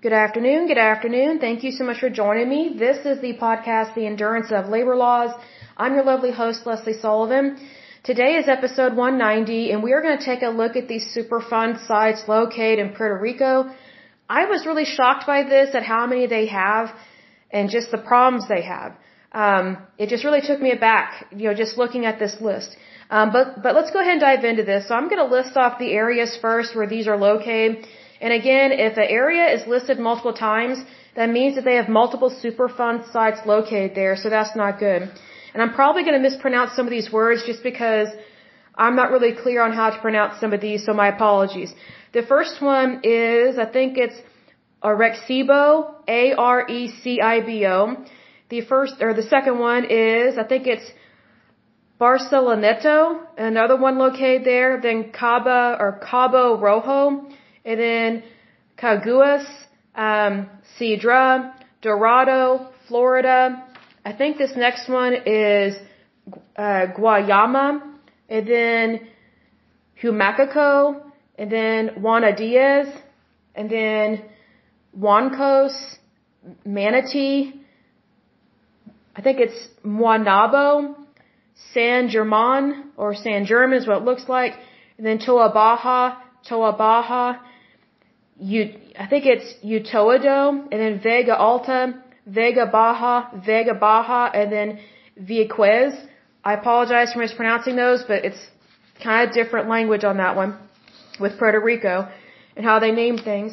Good afternoon. Good afternoon. Thank you so much for joining me. This is the podcast, The Endurance of Labor Laws. I'm your lovely host, Lesley Sullivan. Today is episode 190, and we are going to take a look at these Superfund sites located in Puerto Rico. I was really shocked by this at how many they have and just the problems they have. Um, it just really took me aback, you know, just looking at this list. Um, but but let's go ahead and dive into this. So I'm going to list off the areas first where these are located. And again, if an area is listed multiple times, that means that they have multiple Superfund sites located there. So that's not good. And I'm probably going to mispronounce some of these words just because I'm not really clear on how to pronounce some of these. So my apologies. The first one is I think it's Arecibo, A R E C I B O. The first or the second one is I think it's Barceloneta, another one located there, then Cabo or Cabo Rojo, and then Caguas, um, Cidra, Dorado, Florida. I think this next one is uh, Guayama, and then Humacao, and then Juana Diaz, and then Juancos, Manatí, I think it's Maunabo, San German, or San German is what it looks like, and then Toa Baja, Toa Baja, U, I think it's Utuado, and then Vega Alta, Vega Baja, Vega Baja, and then Vieques. I apologize for mispronouncing those, but it's kind of different language on that one with Puerto Rico and how they name things.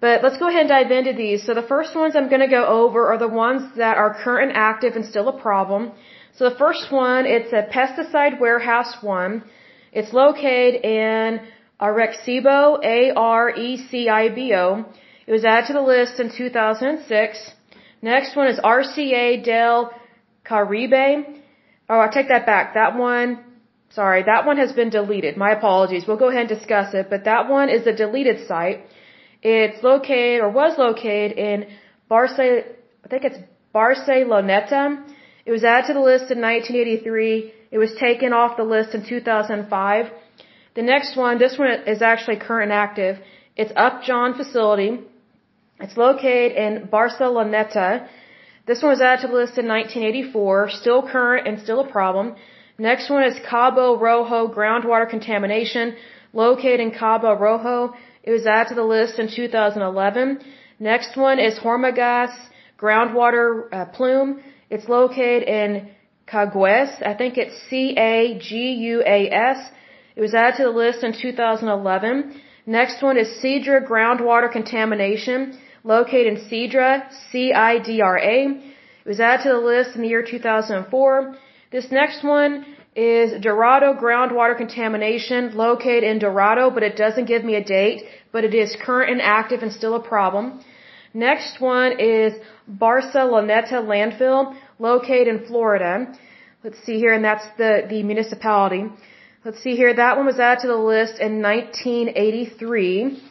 But let's go ahead and dive into these. So the first ones I'm going to go over are the ones that are current and active and still a problem. So the first one, it's a pesticide warehouse one. It's located in Arecibo, A-R-E-C-I-B-O. It was added to the list in 2006. Next one is RCA del Caribe. Oh, I take that back. That one, sorry, that one has been deleted. My apologies. We'll go ahead and discuss it, but that one is a deleted site. It's located or was located in Barce, I think it's Barceloneta. It was added to the list in 1983. It was taken off the list in 2005. The next one, this one is actually current and active. It's Upjohn facility. It's located in Barceloneta. This one was added to the list in 1984, still current and still a problem. Next one is Cabo Rojo groundwater contamination, located in Cabo Rojo. It was added to the list in 2011. Next one is Hormigas groundwater uh, plume. It's located in Caguas. I think it's C-A-G-U-A-S. It was added to the list in 2011. Next one is Cidra groundwater contamination, located in Cidra, C-I-D-R-A. It was added to the list in the year 2004. This next one is Dorado groundwater contamination located in Dorado, but it doesn't give me a date, but it is current and active and still a problem. Next one is Barceloneta landfill located in Florida. Let's see here, and that's the, the municipality. Let's see here, that one was added to the list in 1983.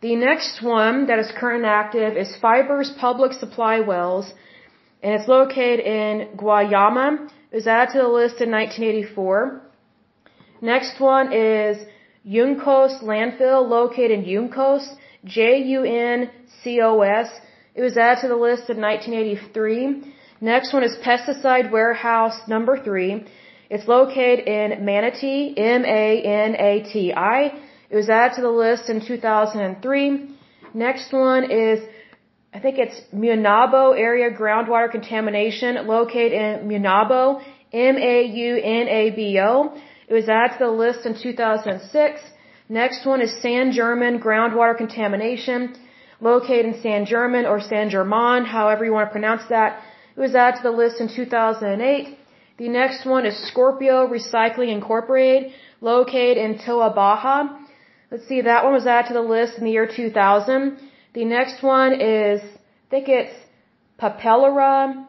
The next one that is current active is Fibers Public Supply Wells, and it's located in Guayama. It was added to the list in 1984. Next one is Juncos landfill located in Juncos, J-U-N-C-O-S. It was added to the list in 1983. Next one is pesticide warehouse number three. It's located in Manatí, M-A-N-A-T-I. It was added to the list in 2003. Next one is I think it's Maunabo area groundwater contamination located in Maunabo, M-A-U-N-A-B-O. It was added to the list in 2006. Next one is San German groundwater contamination located in San German or San German, however you want to pronounce that. It was added to the list in 2008. The next one is Scorpio Recycling Incorporated located in Toa Baja. Let's see, that one was added to the list in the year 2000. The next one is, I think it's Papelera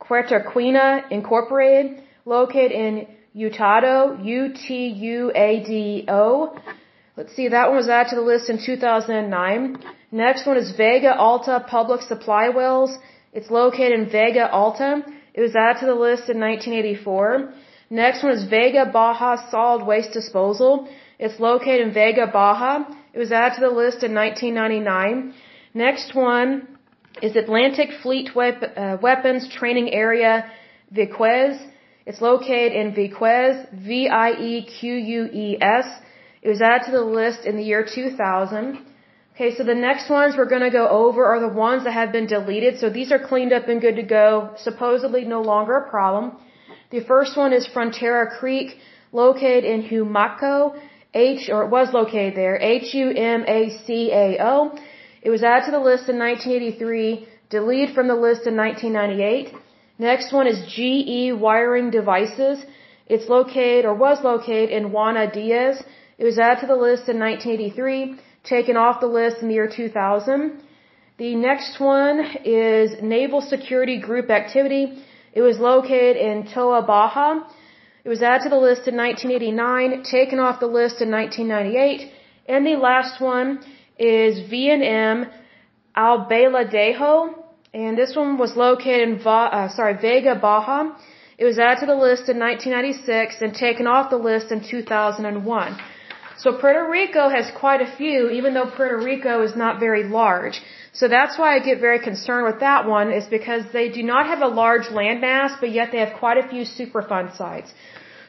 Quetaquina Incorporated, located in Utuado, U-T-U-A-D-O. Let's see, that one was added to the list in 2009. Next one is Vega Alta Public Supply Wells. It's located in Vega Alta. It was added to the list in 1984. Next one is Vega Baja Solid Waste Disposal. It's located in Vega Baja. It was added to the list in 1999. Next one is Atlantic Fleet Wep- uh, Weapons Training Area, Vieques. It's located in Vieques, V-I-E-Q-U-E-S. It was added to the list in the year 2000. Okay, so the next ones we're going to go over are the ones that have been deleted. So these are cleaned up and good to go, supposedly no longer a problem. The first one is Frontera Creek, located in Humacao, H, or it was located there, H-U-M-A-C-A-O. It was added to the list in 1983, deleted from the list in 1998. Next one is GE Wiring Devices. It's located, or was located in Juana Diaz. It was added to the list in 1983 taken off the list in the year 2000. The next one is Naval Security Group Activity. It was located in Toa Baja. It was added to the list in 1989, taken off the list in 1998. And the last one is V&M Albaladejo. And this one was located in Va- uh, sorry, Vega Baja. It was added to the list in 1996 and taken off the list in 2001. So Puerto Rico has quite a few, even though Puerto Rico is not very large. So that's why I get very concerned with that one, is because they do not have a large landmass, but yet they have quite a few Superfund sites.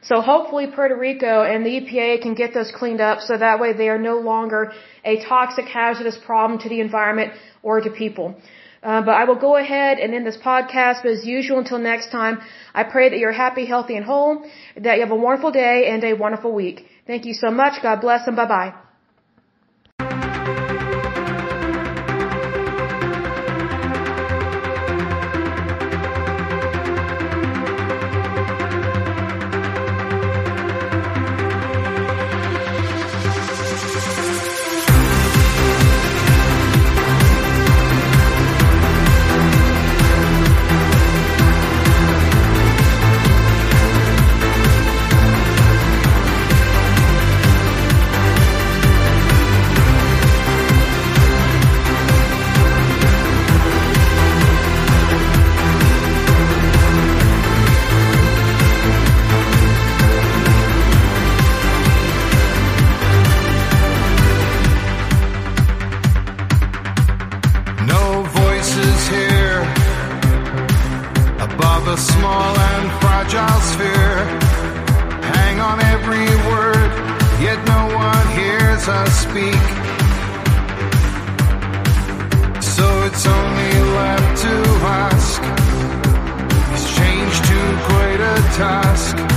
So hopefully Puerto Rico and the EPA can get those cleaned up so that way they are no longer a toxic hazardous problem to the environment or to people. Uh, but I will go ahead and end this podcast. But as usual, until next time, I pray that you're happy, healthy, and whole, that you have a wonderful day and a wonderful week. Thank you so much. God bless and bye bye. dances here above a small and fragile sphere. Hang on every word, yet no one hears us speak. So it's only left to ask. Is change too great a task.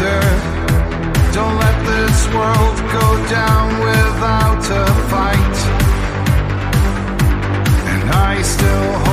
Don't let this world go down without a fight. And I still